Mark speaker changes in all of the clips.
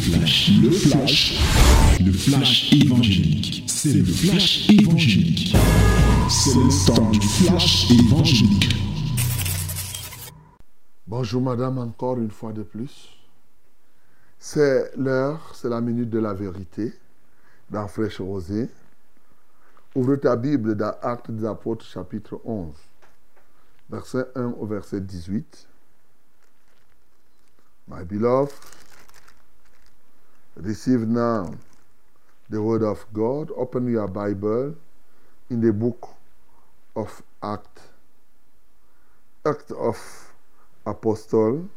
Speaker 1: flash, le flash, le flash évangélique. C'est le flash évangélique. C'est le temps du flash évangélique.
Speaker 2: Bonjour madame, encore une fois de plus. C'est l'heure, c'est la minute de la vérité dans Fraîche Rosée. Ouvre ta Bible dans Actes des Apôtres chapitre 11, verset 1 au verset 18. My beloved, receive now the word of God. Open your Bible in the book of Acts. Act of Apostle,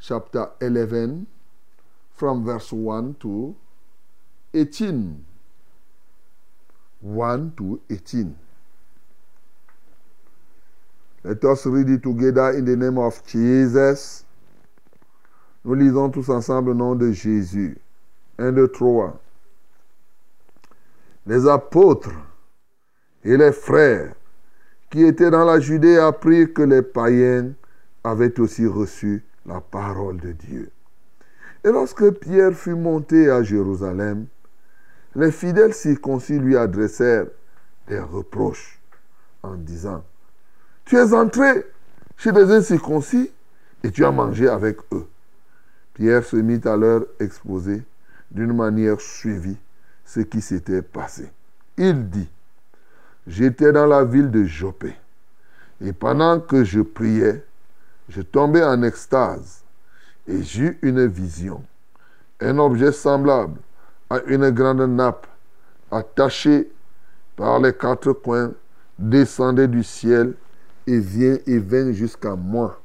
Speaker 2: chapter 11, from verse 1 to 18. 1 to 18. Let us read it together in the name of Jesus. Nous lisons tous ensemble le nom de Jésus. 1, 2, 3. Les apôtres et les frères qui étaient dans la Judée apprirent que les païens avaient aussi reçu la parole de Dieu. Et lorsque Pierre fut monté à Jérusalem, les fidèles circoncis lui adressèrent des reproches en disant, Tu es entré chez des incirconcis et tu as mangé avec eux. Pierre se mit à leur exposer d'une manière suivie ce qui s'était passé. Il dit, J'étais dans la ville de Jopé, et pendant que je priais, je tombais en extase, et j'eus une vision. Un objet semblable à une grande nappe, attachée par les quatre coins, descendait du ciel et vient et vint jusqu'à moi.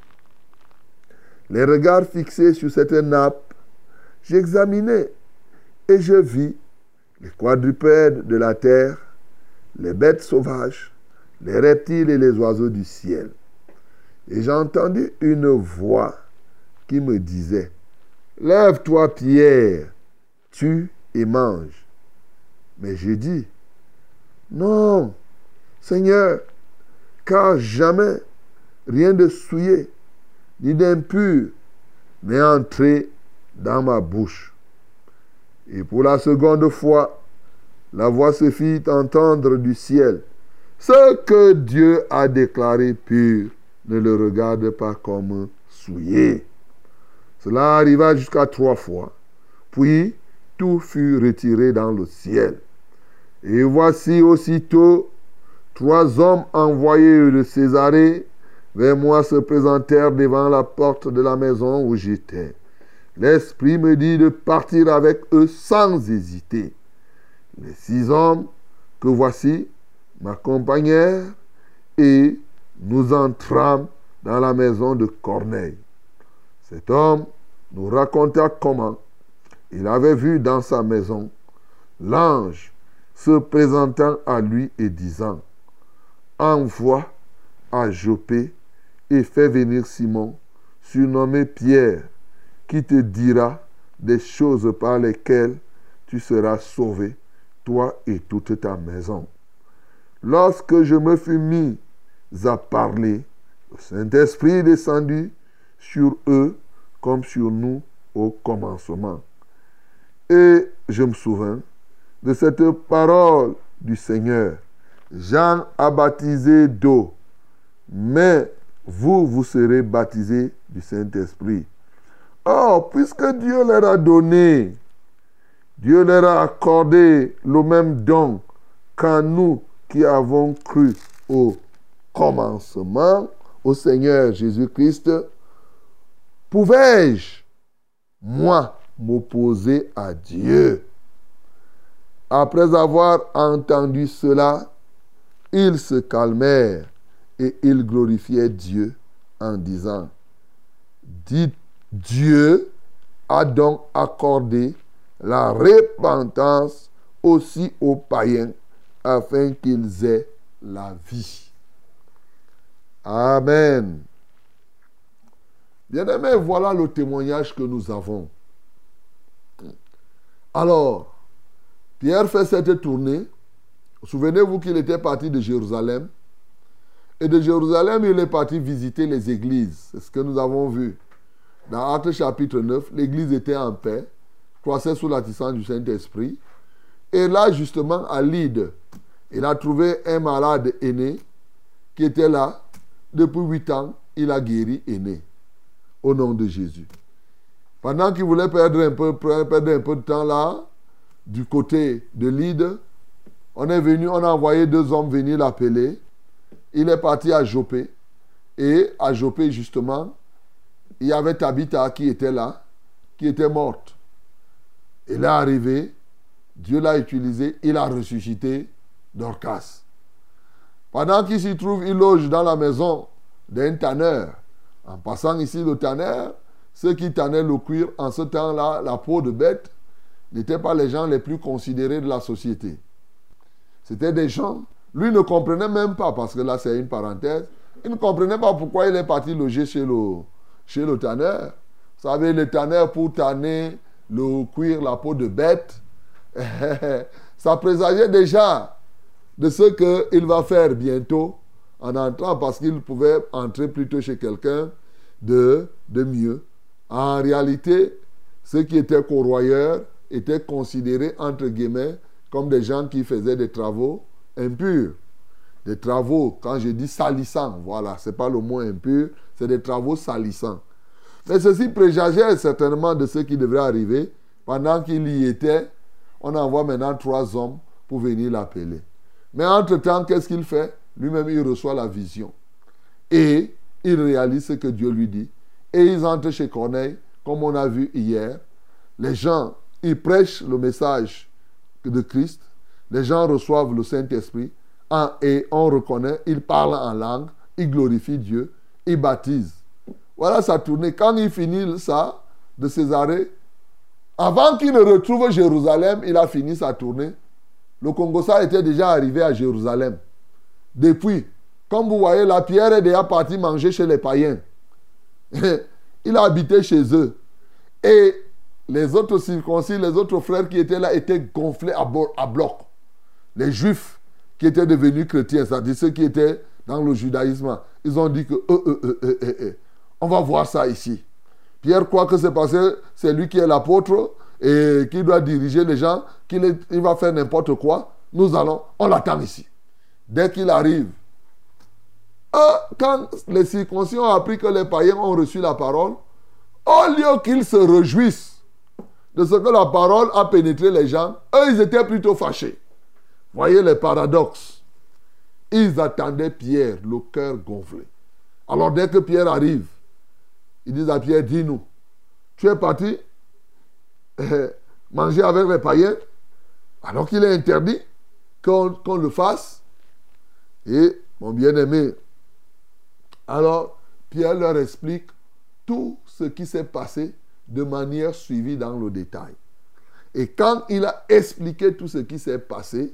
Speaker 2: Les regards fixés sur cette nappe, j'examinais et je vis les quadrupèdes de la terre, les bêtes sauvages, les reptiles et les oiseaux du ciel. Et j'ai entendu une voix qui me disait, Lève-toi Pierre, tue et mange. Mais j'ai dit, Non, Seigneur, car jamais rien de souillé ni d'impur n'est entré dans ma bouche. Et pour la seconde fois, la voix se fit entendre du ciel. Ce que Dieu a déclaré pur, ne le regarde pas comme souillé. Cela arriva jusqu'à trois fois. Puis tout fut retiré dans le ciel. Et voici aussitôt trois hommes envoyés de Césarée vers moi se présentèrent devant la porte de la maison où j'étais. L'Esprit me dit de partir avec eux sans hésiter. Les six hommes que voici m'accompagnèrent et nous entrâmes dans la maison de Corneille. Cet homme nous raconta comment il avait vu dans sa maison l'ange se présentant à lui et disant, envoie à Jopé et fais venir Simon, surnommé Pierre, qui te dira des choses par lesquelles tu seras sauvé, toi et toute ta maison. Lorsque je me fus mis à parler, le Saint-Esprit descendit sur eux comme sur nous au commencement. Et je me souviens de cette parole du Seigneur. Jean a baptisé d'eau, mais vous, vous serez baptisés du Saint-Esprit. Or, puisque Dieu leur a donné, Dieu leur a accordé le même don qu'à nous qui avons cru au commencement, au Seigneur Jésus-Christ, pouvais-je, moi, m'opposer à Dieu? Après avoir entendu cela, ils se calmèrent et ils glorifiaient Dieu en disant, dites Dieu a donc accordé la repentance aussi aux païens afin qu'ils aient la vie. Amen. Bien-aimés, voilà le témoignage que nous avons. Alors, Pierre fait cette tournée. Souvenez-vous qu'il était parti de Jérusalem. Et de Jérusalem, il est parti visiter les églises. C'est ce que nous avons vu. Dans Actes chapitre 9, l'église était en paix. croissait sous l'assistance du Saint-Esprit. Et là, justement, à Lydde, il a trouvé un malade aîné qui était là. Depuis huit ans, il a guéri aîné. Au nom de Jésus. Pendant qu'il voulait perdre un, peu, perdre un peu de temps là, du côté de Lydde, on est venu, on a envoyé deux hommes venir l'appeler. Il est parti à Jopé. Et à Jopé, justement, il y avait Tabitha qui était là, qui était morte. Il est arrivé, Dieu l'a utilisé, il a ressuscité Dorcas. Pendant qu'il s'y trouve, il loge dans la maison d'un tanneur. En passant ici le tanneur, ceux qui tannaient le cuir en ce temps-là, la peau de bête, n'étaient pas les gens les plus considérés de la société. C'était des gens, lui ne comprenait même pas, parce que là c'est une parenthèse, il ne comprenait pas pourquoi il est parti loger chez le, chez. Vous savez, le tanneur pour tanner le cuir, la peau de bête, ça présageait déjà de ce qu'il va faire bientôt en entrant, parce qu'il pouvait entrer plutôt chez quelqu'un de, de mieux. En réalité, ceux qui étaient corroyeurs étaient considérés, entre guillemets, comme des gens qui faisaient des travaux impurs. Des travaux, quand je dis salissants, voilà, ce n'est pas le mot impur, c'est des travaux salissants. Mais ceci présageait certainement de ce qui devrait arriver. Pendant qu'il y était, on envoie maintenant trois hommes pour venir l'appeler. Mais entre-temps, qu'est-ce qu'il fait? Lui-même, il reçoit la vision. Et il réalise ce que Dieu lui dit. Et ils entrent chez Corneille, comme on a vu hier. Les gens, ils prêchent le message de Christ. Les gens reçoivent le Saint-Esprit et on reconnaît, ils parlent en langue, ils glorifient Dieu, ils baptisent. Voilà sa tournée. Quand il finit ça, de Césarée, avant qu'il ne retrouve Jérusalem, il a fini sa tournée. Le Congossa était déjà arrivé à Jérusalem. Depuis, comme vous voyez, la pierre est déjà partie manger chez les païens. il a habité chez eux. Et les autres circoncis, les autres frères qui étaient là étaient gonflés à, bloc. Les juifs qui étaient devenus chrétiens, c'est-à-dire ceux qui étaient dans le judaïsme, ils ont dit que euh, euh, euh, on va voir ça ici. Pierre croit que c'est parce que c'est lui qui est l'apôtre et qui doit diriger les gens, qu'il il va faire n'importe quoi. Nous allons, on l'attend ici. Dès qu'il arrive, quand les circoncis ont appris que les païens ont reçu la parole, au lieu qu'ils se réjouissent de ce que la parole a pénétré les gens, eux, ils étaient plutôt fâchés. Voyez les paradoxes. Ils attendaient Pierre, le cœur gonflé. Alors dès que Pierre arrive, ils disent à Pierre, dis-nous, tu es parti manger avec les païens alors qu'il est interdit qu'on le fasse. Et mon bien-aimé, alors Pierre leur explique tout ce qui s'est passé de manière suivie dans le détail. Et quand il a expliqué tout ce qui s'est passé,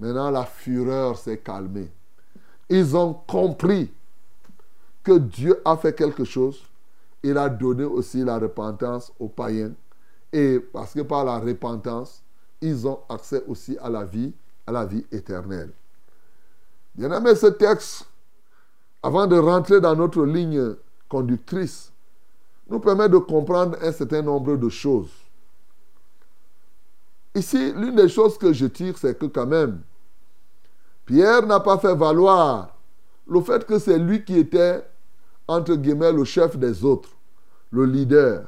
Speaker 2: maintenant la fureur s'est calmée. Ils ont compris que Dieu a fait quelque chose. Il a donné aussi la repentance aux païens. Et parce que par la repentance, ils ont accès aussi à la vie, à la vie éternelle. Bien aimé, ce texte, avant de rentrer dans notre ligne conductrice, nous permet de comprendre un certain nombre de choses. Ici, l'une des choses que je tire, c'est que quand même, Pierre n'a pas fait valoir le fait que c'est lui qui était, entre guillemets, le chef des autres, le leader.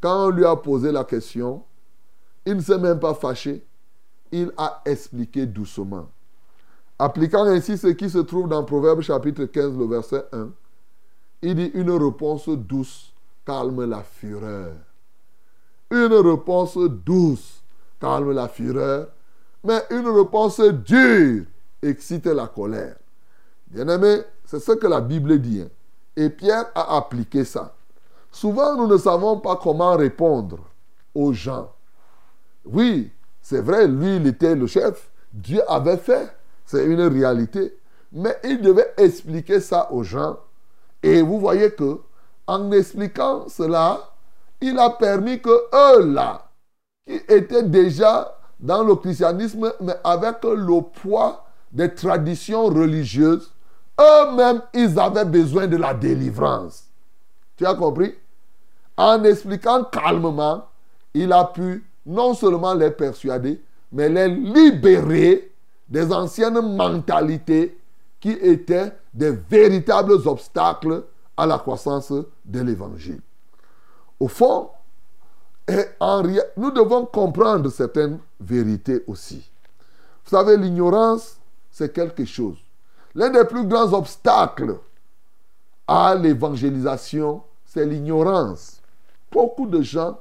Speaker 2: Quand on lui a posé la question, il ne s'est même pas fâché. Il a expliqué doucement. Appliquant ainsi ce qui se trouve dans Proverbe chapitre 15, le verset 1, il dit une réponse douce calme la fureur. Une réponse douce calme la fureur, mais une réponse dure excite la colère. Bien-aimé, c'est ce que la Bible dit. Hein. Et Pierre a appliqué ça. Souvent, nous ne savons pas comment répondre aux gens. Oui, c'est vrai, lui, il était le chef. Dieu avait fait. C'est une réalité. Mais il devait expliquer ça aux gens. Et vous voyez que en expliquant cela, il a permis que eux là, qui étaient déjà dans le christianisme, mais avec le poids des traditions religieuses, eux-mêmes, ils avaient besoin de la délivrance. Tu as compris? En expliquant calmement, il a pu non seulement les persuader, mais les libérer des anciennes mentalités qui étaient des véritables obstacles à la croissance de l'évangile. Au fond, nous devons comprendre certaines vérités aussi. Vous savez, l'ignorance, c'est quelque chose. L'un des plus grands obstacles à l'évangélisation, c'est l'ignorance. Beaucoup de gens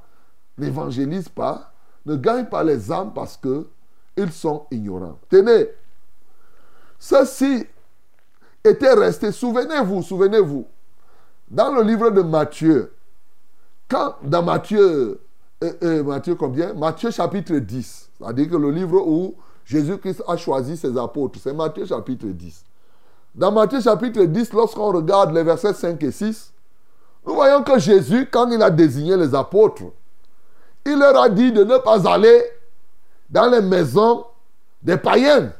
Speaker 2: n'évangélisent pas, ne gagnent pas les âmes parce qu'ils sont ignorants. Tenez, ceci était resté, souvenez-vous, souvenez-vous, dans le livre de Matthieu, dans Matthieu, euh, euh, Matthieu combien? Matthieu chapitre 10, c'est-à-dire que le livre où Jésus-Christ a choisi ses apôtres, c'est Matthieu chapitre 10. Dans Matthieu chapitre 10, lorsqu'on regarde les versets 5 et 6, nous voyons que Jésus, quand il a désigné les apôtres, il leur a dit de ne pas aller dans les maisons des païens,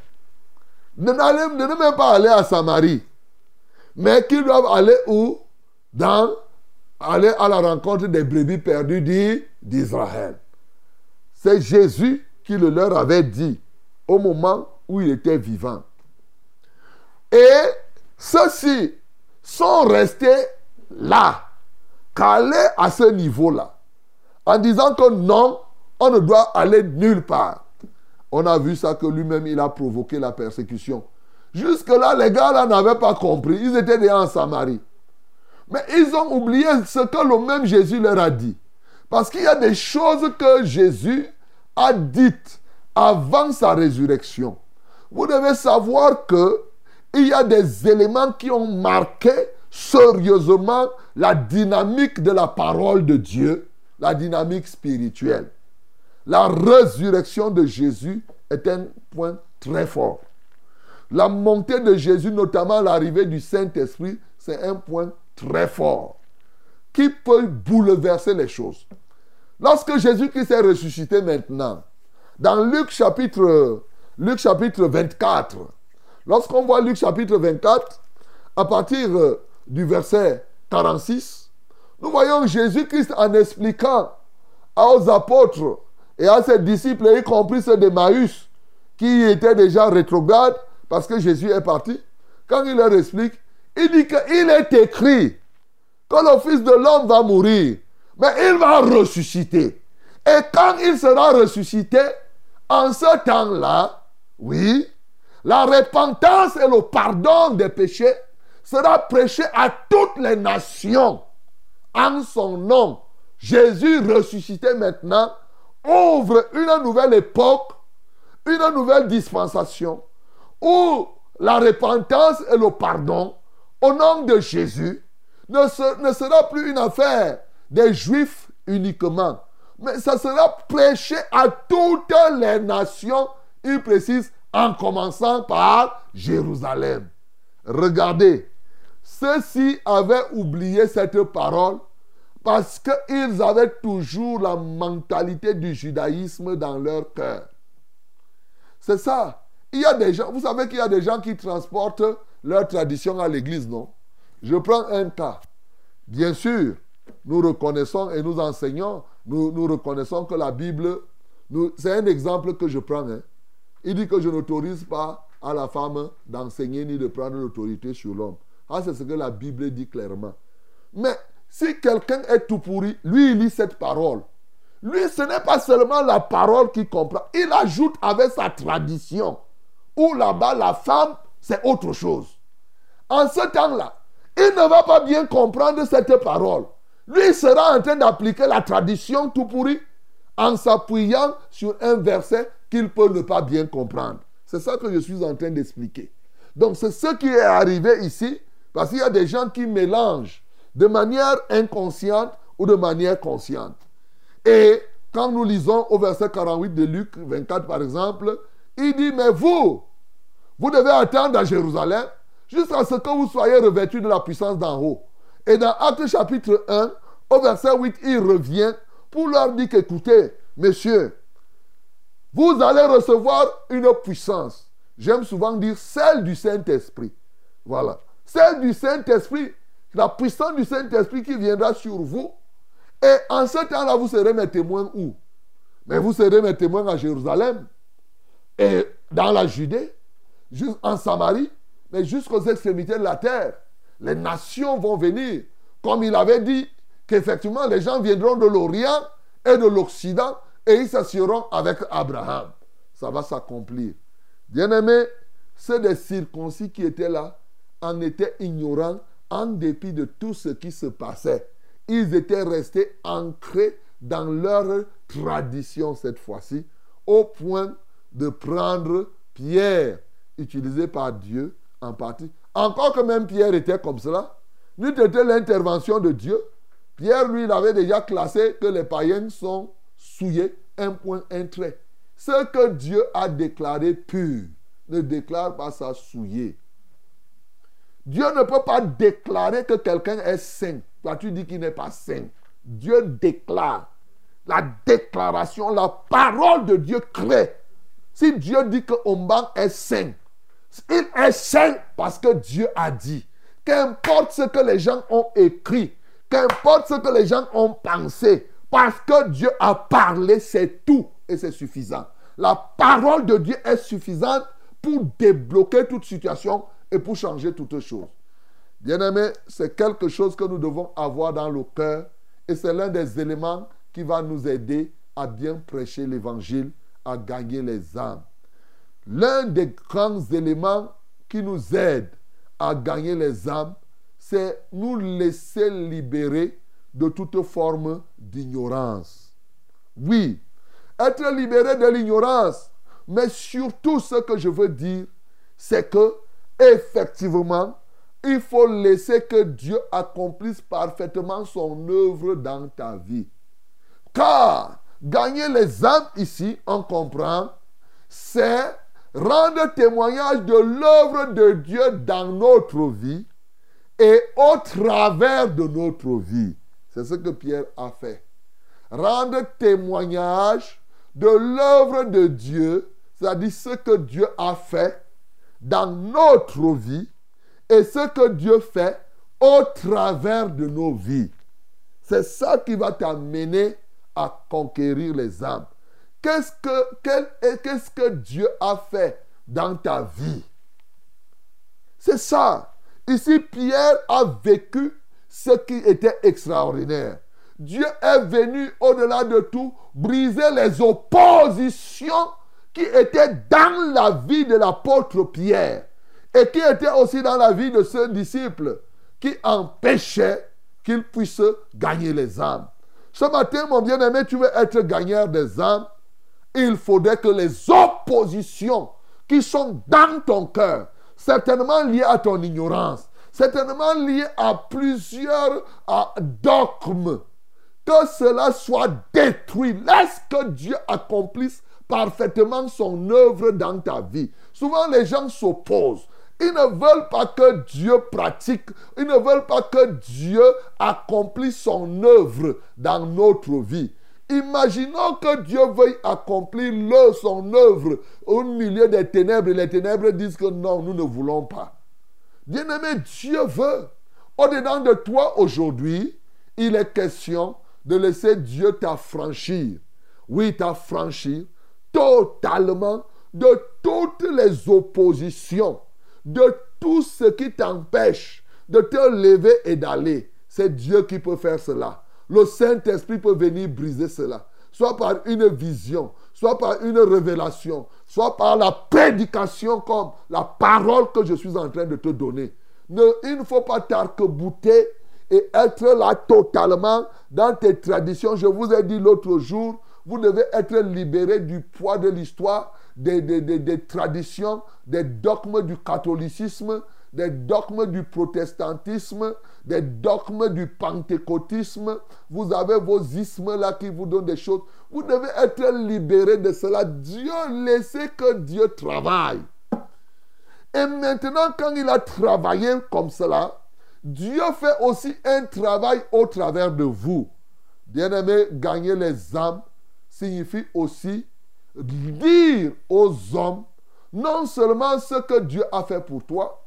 Speaker 2: de, de ne même pas aller à Samarie, mais qu'ils doivent aller où? Dans aller à la rencontre des brebis perdues d'Israël. C'est Jésus qui le leur avait dit au moment où il était vivant. Et ceux-ci sont restés là, calés à ce niveau-là, en disant que non, on ne doit aller nulle part. On a vu ça que lui-même, il a provoqué la persécution. Jusque-là, les gars là n'avaient pas compris. Ils étaient déjà en Samarie. Mais ils ont oublié ce que le même Jésus leur a dit. Parce qu'il y a des choses que Jésus a dites avant sa résurrection. Vous devez savoir que il y a des éléments qui ont marqué sérieusement la dynamique de la parole de Dieu, la dynamique spirituelle. La résurrection de Jésus est un point très fort. La montée de Jésus, notamment l'arrivée du Saint-Esprit, c'est un point très fort qui peut bouleverser les choses. Lorsque Jésus-Christ est ressuscité maintenant, dans Luc chapitre, Luc chapitre 24, lorsqu'on voit Luc chapitre 24, à partir euh, du verset 46, nous voyons Jésus-Christ en expliquant aux apôtres et à ses disciples, y compris ceux d'Emmaüs, qui étaient déjà rétrogrades parce que Jésus est parti, quand il leur explique, il dit qu'il est écrit que le Fils de l'homme va mourir, mais il va ressusciter. Et quand il sera ressuscité, en ce temps-là, oui, la repentance et le pardon des péchés sera prêché à toutes les nations en son nom. Jésus ressuscité maintenant ouvre une nouvelle époque, une nouvelle dispensation où la repentance et le pardon au nom de Jésus ne, ne sera plus une affaire des Juifs uniquement, mais ça sera prêché à toutes les nations, il précise, en commençant par Jérusalem. Regardez, ceux-ci avaient oublié cette parole parce qu'ils avaient toujours la mentalité du judaïsme dans leur cœur. C'est ça. Il y a des gens, vous savez qu'il y a des gens qui transportent leur tradition à l'église, non? Je prends un cas. Bien sûr, nous reconnaissons et nous enseignons, nous, nous reconnaissons que la Bible, c'est un exemple que je prends. Hein. Il dit que je n'autorise pas à la femme d'enseigner ni de prendre l'autorité sur l'homme. Ah, c'est ce que la Bible dit clairement. Mais si quelqu'un est tout pourri, lui, il lit cette parole. Lui, ce n'est pas seulement la parole qu'il comprend. Il ajoute avec sa tradition. Ou là-bas, la femme c'est autre chose. En ce temps-là, il ne va pas bien comprendre cette parole. Lui sera en train d'appliquer la tradition tout pourri en s'appuyant sur un verset qu'il peut ne pas bien comprendre. C'est ça que je suis en train d'expliquer. Donc c'est ce qui est arrivé ici, parce qu'il y a des gens qui mélangent de manière inconsciente ou de manière consciente. Et quand nous lisons au verset 48 de Luc 24 par exemple, il dit, mais vous, vous devez attendre à Jérusalem jusqu'à ce que vous soyez revêtus de la puissance d'en haut. Et dans Acte chapitre 1, au verset 8, il revient pour leur dire qu'écoutez, messieurs, vous allez recevoir une puissance. J'aime souvent dire celle du Saint-Esprit. Voilà. Celle du Saint-Esprit, la puissance du Saint-Esprit qui viendra sur vous. Et en ce temps-là, vous serez mes témoins où? Mais vous serez mes témoins à Jérusalem et dans la Judée, en Samarie, mais jusqu'aux extrémités de la terre. Les nations vont venir. Comme il avait dit qu'effectivement les gens viendront de l'Orient et de l'Occident et ils s'assureront avec Abraham. Ça va s'accomplir. Bien-aimés, ceux des circoncis qui étaient là en étaient ignorants en dépit de tout ce qui se passait. Ils étaient restés ancrés dans leur tradition cette fois-ci, au point de prendre Pierre, utilisé par Dieu en partie. Encore que même Pierre était comme cela, n'eût été l'intervention de Dieu, Pierre, lui, il avait déjà classé que les païens sont souillés, un point, un trait. Ce que Dieu a déclaré pur ne déclare pas ça souillé. Dieu ne peut pas déclarer que quelqu'un est saint. Toi, tu dis qu'il n'est pas saint. Dieu déclare. La déclaration, la parole de Dieu crée. Si Dieu dit que Omban est saint, il est saint parce que Dieu a dit. Qu'importe ce que les gens ont écrit, qu'importe ce que les gens ont pensé, parce que Dieu a parlé, c'est tout et c'est suffisant. La parole de Dieu est suffisante pour débloquer toute situation et pour changer toutes choses. Bien-aimé, c'est quelque chose que nous devons avoir dans le cœur et c'est l'un des éléments qui va nous aider à bien prêcher l'évangile, à gagner les âmes. L'un des grands éléments qui nous aide à gagner les âmes, c'est nous laisser libérer de toute forme d'ignorance. Oui, être libéré de l'ignorance, mais surtout ce que je veux dire, c'est que effectivement, il faut laisser que Dieu accomplisse parfaitement son œuvre dans ta vie. Car gagner les âmes ici, on comprend, c'est rendre témoignage de l'œuvre de Dieu dans notre vie et au travers de notre vie. C'est ce que Pierre a fait. Rendre témoignage de l'œuvre de Dieu, c'est-à-dire ce que Dieu a fait dans notre vie et ce que Dieu fait au travers de nos vies. C'est ça qui va t'amener à conquérir les âmes. Qu'est-ce que, Dieu a fait dans ta vie? C'est ça. Ici, Pierre a vécu ce qui était extraordinaire. Dieu est venu au-delà de tout briser les oppositions qui étaient dans la vie de l'apôtre Pierre et qui étaient aussi dans la vie de ce disciple qui empêchaient qu'il puisse gagner les âmes. Ce matin, mon bien-aimé, tu veux être gagneur des âmes? Il faudrait que les oppositions qui sont dans ton cœur, certainement liées à ton ignorance, certainement liées à plusieurs dogmes, que cela soit détruit. Laisse que Dieu accomplisse parfaitement son œuvre dans ta vie. Souvent, les gens s'opposent. Ils ne veulent pas que Dieu pratique, ils ne veulent pas que Dieu accomplisse son œuvre dans notre vie. Imaginons que Dieu veuille accomplir son œuvre au milieu des ténèbres les ténèbres disent que non, nous ne voulons pas. Bien-aimé, Dieu veut. Au-dedans de toi aujourd'hui, il est question de laisser Dieu t'affranchir. Oui, t'affranchir totalement de toutes les oppositions, de tout ce qui t'empêche de te lever et d'aller. C'est Dieu qui peut faire cela. Le Saint-Esprit peut venir briser cela. Soit par une vision, soit par une révélation, soit par la prédication comme la parole que je suis en train de te donner. Ne, il ne faut pas t'arc-bouter et être là totalement dans tes traditions. Je vous ai dit l'autre jour, vous devez être libéré du poids de l'histoire, des, des, traditions, des dogmes du catholicisme, des dogmes du protestantisme, des dogmes du pentecôtisme. Vous avez vos ismes là qui vous donnent des choses. Vous devez être libéré de cela. Dieu, laissez que Dieu travaille. Et maintenant, quand il a travaillé comme cela, Dieu fait aussi un travail au travers de vous. Bien-aimé, gagner les âmes signifie aussi dire aux hommes non seulement ce que Dieu a fait pour toi,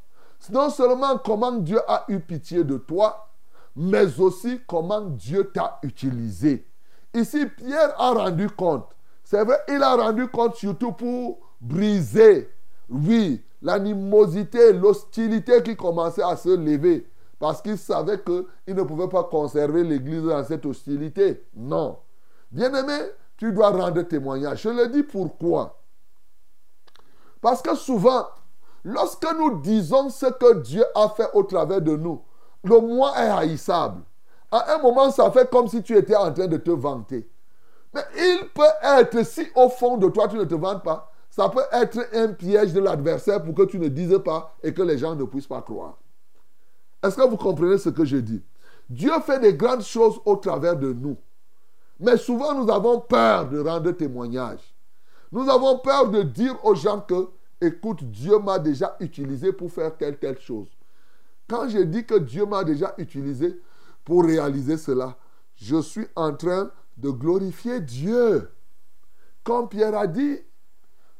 Speaker 2: non seulement comment Dieu a eu pitié de toi, mais aussi comment Dieu t'a utilisé. Ici, Pierre a rendu compte C'est vrai, il a rendu compte surtout pour briser, oui, l'animosité, l'hostilité qui commençait à se lever. Parce qu'il savait qu'il ne pouvait pas conserver l'Église dans cette hostilité. Non. Bien-aimé, tu dois rendre témoignage. Je le dis pourquoi? Parce que souvent, lorsque nous disons ce que Dieu a fait au travers de nous, le moi est haïssable. À un moment, ça fait comme si tu étais en train de te vanter. Mais il peut être, si au fond de toi tu ne te vantes pas, ça peut être un piège de l'adversaire pour que tu ne dises pas et que les gens ne puissent pas croire. Est-ce que vous comprenez ce que je dis? Dieu fait des grandes choses au travers de nous. Mais souvent, nous avons peur de rendre témoignage. Nous avons peur de dire aux gens que, écoute, Dieu m'a déjà utilisé pour faire telle, telle chose. Quand je dis que Dieu m'a déjà utilisé pour réaliser cela, je suis en train de glorifier Dieu. Comme Pierre a dit,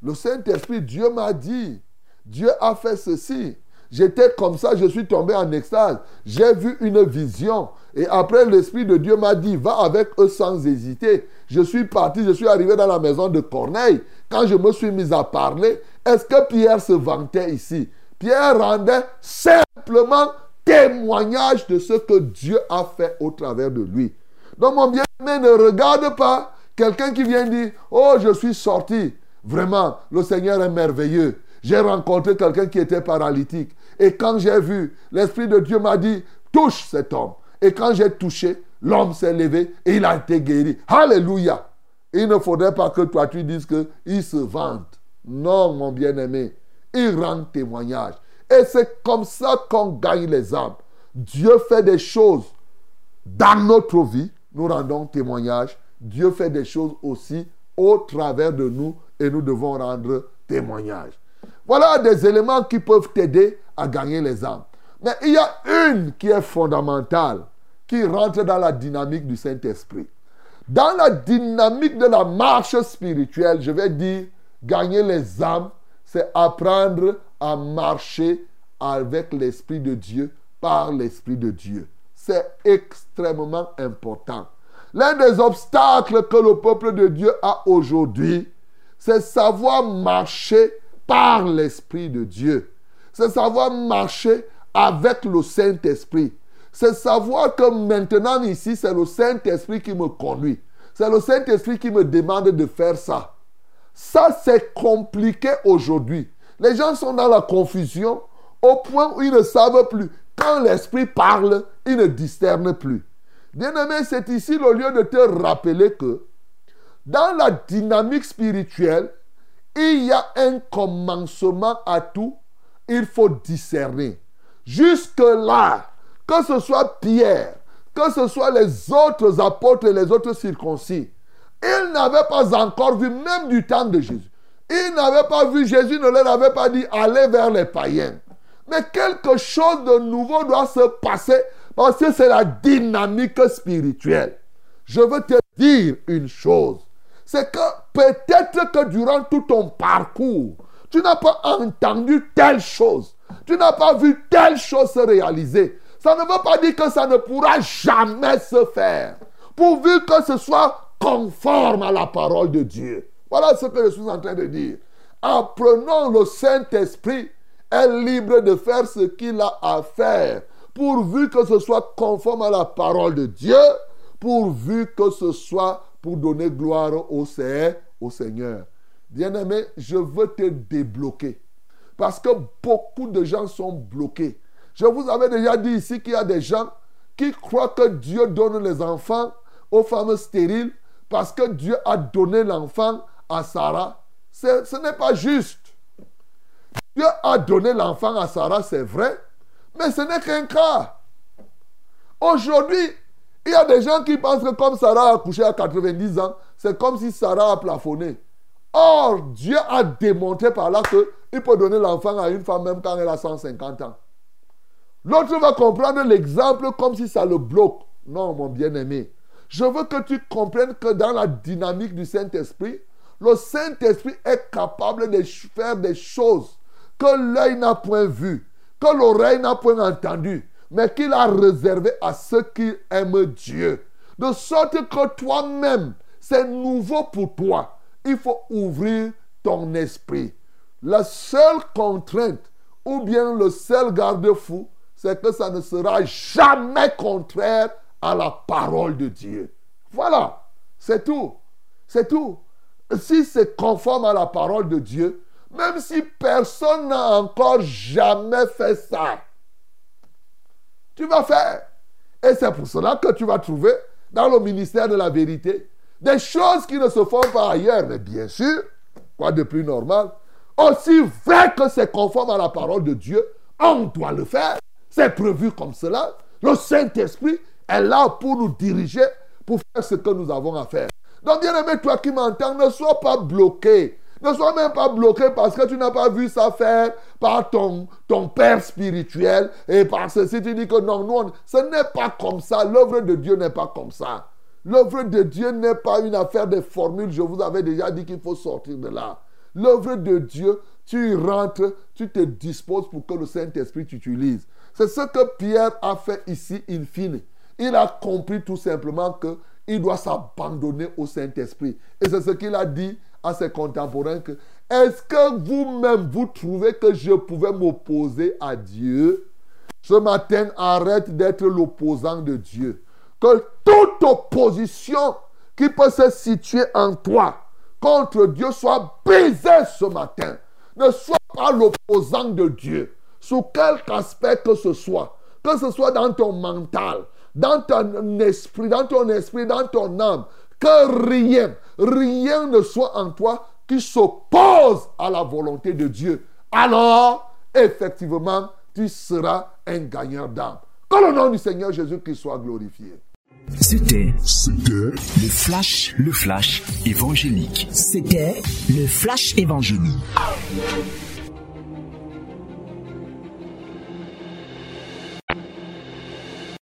Speaker 2: le Saint-Esprit, Dieu m'a dit, Dieu a fait ceci. J'étais comme ça, je suis tombé en extase. J'ai vu une vision. Et après, l'Esprit de Dieu m'a dit, va avec eux sans hésiter. Je suis parti, je suis arrivé dans la maison de Corneille. Quand je me suis mis à parler, est-ce que Pierre se vantait ici? Pierre rendait simplement témoignage de ce que Dieu a fait au travers de lui. Donc mon bien-aimé, ne regarde pas quelqu'un qui vient dire, oh, je suis sorti. Vraiment, le Seigneur est merveilleux. J'ai rencontré quelqu'un qui était paralytique. Et quand j'ai vu, l'Esprit de Dieu m'a dit, touche cet homme. Et quand j'ai touché, l'homme s'est levé et il a été guéri. Alléluia. Il ne faudrait pas que toi tu dises qu'il se vante. Non, mon bien-aimé. Il rend témoignage. Et c'est comme ça qu'on gagne les âmes. Dieu fait des choses dans notre vie. Nous rendons témoignage. Dieu fait des choses aussi au travers de nous et nous devons rendre témoignage. Voilà des éléments qui peuvent t'aider à gagner les âmes. Mais il y a une qui est fondamentale, qui rentre dans la dynamique du Saint-Esprit. Dans la dynamique de la marche spirituelle, je vais dire, gagner les âmes, c'est apprendre à marcher avec l'Esprit de Dieu, par l'Esprit de Dieu. C'est extrêmement important. L'un des obstacles que le peuple de Dieu a aujourd'hui, c'est savoir marcher par l'Esprit de Dieu. C'est savoir marcher avec le Saint-Esprit. C'est savoir que maintenant ici, c'est le Saint-Esprit qui me conduit. C'est le Saint-Esprit qui me demande de faire ça. Ça, c'est compliqué aujourd'hui. Les gens sont dans la confusion au point où ils ne savent plus. Quand l'Esprit parle, ils ne discernent plus. Bien-aimé, c'est ici le lieu de te rappeler que dans la dynamique spirituelle, il y a un commencement à tout. Il faut discerner. Jusque-là, que ce soit Pierre, que ce soit les autres apôtres et les autres circoncis, ils n'avaient pas encore vu, même du temps de Jésus, ils n'avaient pas vu, Jésus ne leur avait pas dit allez vers les païens. Mais quelque chose de nouveau doit se passer parce que c'est la dynamique spirituelle. Je veux te dire une chose. C'est que peut-être que durant tout ton parcours, tu n'as pas entendu telle chose. Tu n'as pas vu telle chose se réaliser. Ça ne veut pas dire que ça ne pourra jamais se faire. Pourvu que ce soit conforme à la parole de Dieu. Voilà ce que je suis en train de dire. Apprenons le Saint-Esprit est libre de faire ce qu'il a à faire, pourvu que ce soit conforme à la parole de Dieu, pourvu que ce soit pour donner gloire au, au Seigneur. Bien-aimé, je veux te débloquer. Parce que beaucoup de gens sont bloqués. Je vous avais déjà dit ici qu'il y a des gens qui croient que Dieu donne les enfants aux femmes stériles parce que Dieu a donné l'enfant à Sarah. Ce n'est pas juste. Dieu a donné l'enfant à Sarah, c'est vrai, mais ce n'est qu'un cas. Aujourd'hui, il y a des gens qui pensent que comme Sarah a accouché à 90 ans, c'est comme si Sarah a plafonné. Or, Dieu a démontré par là qu'il peut donner l'enfant à une femme même quand elle a 150 ans. L'autre va comprendre l'exemple comme si ça le bloque. Non, mon bien-aimé. Je veux que tu comprennes que dans la dynamique du Saint-Esprit, le Saint-Esprit est capable de faire des choses que l'œil n'a point vu, que l'oreille n'a point entendu, mais qu'il a réservé à ceux qui aiment Dieu. De sorte que toi-même, c'est nouveau pour toi. il faut ouvrir ton esprit. La seule contrainte ou bien le seul garde-fou, c'est que ça ne sera jamais contraire à la parole de Dieu. Voilà, c'est tout. C'est tout. Si c'est conforme à la parole de Dieu, même si personne n'a encore jamais fait ça, tu vas faire. Et c'est pour cela que tu vas trouver dans le ministère de la vérité des choses qui ne se font pas ailleurs. Mais bien sûr, quoi de plus normal? Aussi vrai que c'est conforme à la parole de Dieu, on doit le faire. C'est prévu comme cela. Le Saint-Esprit est là pour nous diriger, pour faire ce que nous avons à faire. Donc, bien aimé, toi qui m'entends, ne sois pas bloqué. Ne sois même pas bloqué parce que tu n'as pas vu ça faire par ton, ton père spirituel et parce que si tu dis que non, non, ce n'est pas comme ça. L'œuvre de Dieu n'est pas comme ça. L'œuvre de Dieu n'est pas une affaire de formules. Je vous avais déjà dit qu'il faut sortir de là. L'œuvre de Dieu, tu rentres, tu te disposes pour que le Saint-Esprit t'utilise. C'est ce que Pierre a fait ici, in fine. Il a compris tout simplement qu'il doit s'abandonner au Saint-Esprit. Et c'est ce qu'il a dit à ses contemporains que est-ce que vous-même vous trouvez que je pouvais m'opposer à Dieu? Ce matin, arrête d'être l'opposant de Dieu. Que toute opposition qui peut se situer en toi contre Dieu soit brisée ce matin. Ne sois pas l'opposant de Dieu sous quelque aspect que ce soit, que ce soit dans ton mental, dans ton esprit, dans ton esprit, dans ton âme, que rien, rien ne soit en toi qui s'oppose à la volonté de Dieu. Alors, effectivement, tu seras un gagnant d'âme. Que le nom du Seigneur Jésus-Christ soit glorifié.
Speaker 3: C'était le flash, le flash évangélique.
Speaker 4: C'était le flash évangélique.